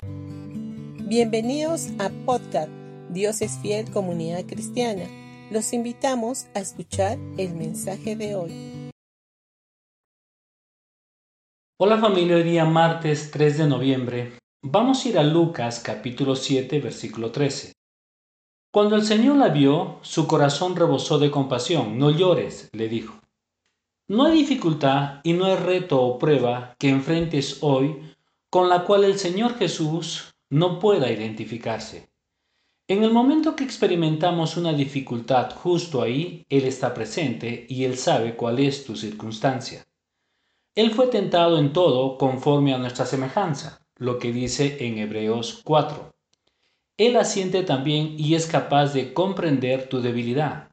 Bienvenidos a Podcast Dios es fiel comunidad cristiana. Los invitamos a escuchar el mensaje de hoy. Hola familia, hoy día martes 3 de noviembre. Vamos a ir a Lucas capítulo 7 versículo 13. Cuando el Señor la vio, su corazón rebosó de compasión. No llores, le dijo. No hay dificultad y no hay reto o prueba que enfrentes hoy con la cual el Señor Jesús no pueda identificarse. En el momento que experimentamos una dificultad justo ahí, Él está presente y Él sabe cuál es tu circunstancia. Él fue tentado en todo conforme a nuestra semejanza, lo que dice en Hebreos 4. Él asiente también y es capaz de comprender tu debilidad.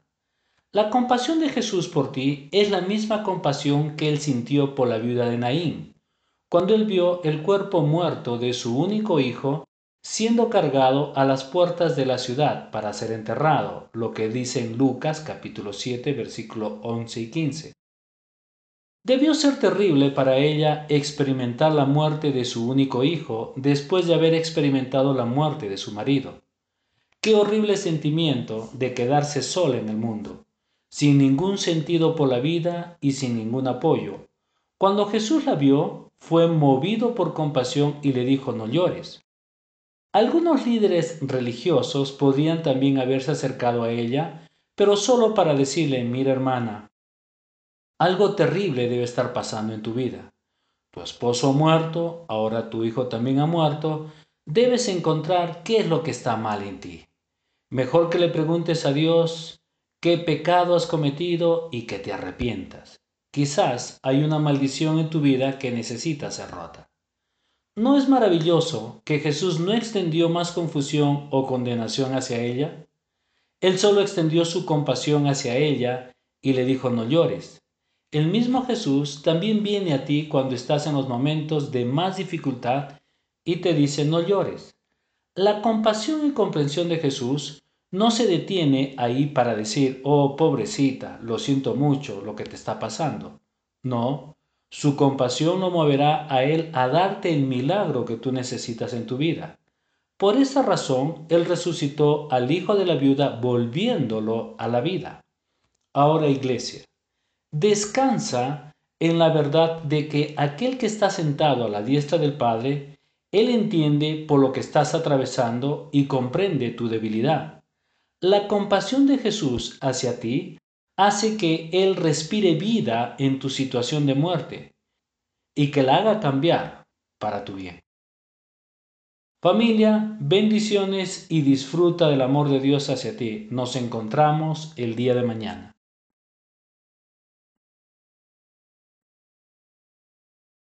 La compasión de Jesús por ti es la misma compasión que él sintió por la viuda de Naín, cuando él vio el cuerpo muerto de su único hijo siendo cargado a las puertas de la ciudad para ser enterrado, lo que dice en Lucas capítulo 7 versículo 11 y 15. Debió ser terrible para ella experimentar la muerte de su único hijo después de haber experimentado la muerte de su marido. Qué horrible sentimiento de quedarse sola en el mundo, sin ningún sentido por la vida y sin ningún apoyo. Cuando Jesús la vio, fue movido por compasión y le dijo no llores. Algunos líderes religiosos podían también haberse acercado a ella, pero solo para decirle, mira hermana, algo terrible debe estar pasando en tu vida. Tu esposo ha muerto, ahora tu hijo también ha muerto, debes encontrar qué es lo que está mal en ti. Mejor que le preguntes a Dios qué pecado has cometido y que te arrepientas. Quizás hay una maldición en tu vida que necesita ser rota. ¿No es maravilloso que Jesús no extendió más confusión o condenación hacia ella? Él solo extendió su compasión hacia ella y le dijo no llores. El mismo Jesús también viene a ti cuando estás en los momentos de más dificultad y te dice no llores. La compasión y comprensión de Jesús no se detiene ahí para decir, oh pobrecita, lo siento mucho lo que te está pasando. No, su compasión lo moverá a Él a darte el milagro que tú necesitas en tu vida. Por esa razón, Él resucitó al hijo de la viuda volviéndolo a la vida. Ahora, iglesia, descansa en la verdad de que aquel que está sentado a la diestra del Padre, Él entiende por lo que estás atravesando y comprende tu debilidad. La compasión de Jesús hacia ti hace que Él respire vida en tu situación de muerte y que la haga cambiar para tu bien. Familia, bendiciones y disfruta del amor de Dios hacia ti. Nos encontramos el día de mañana.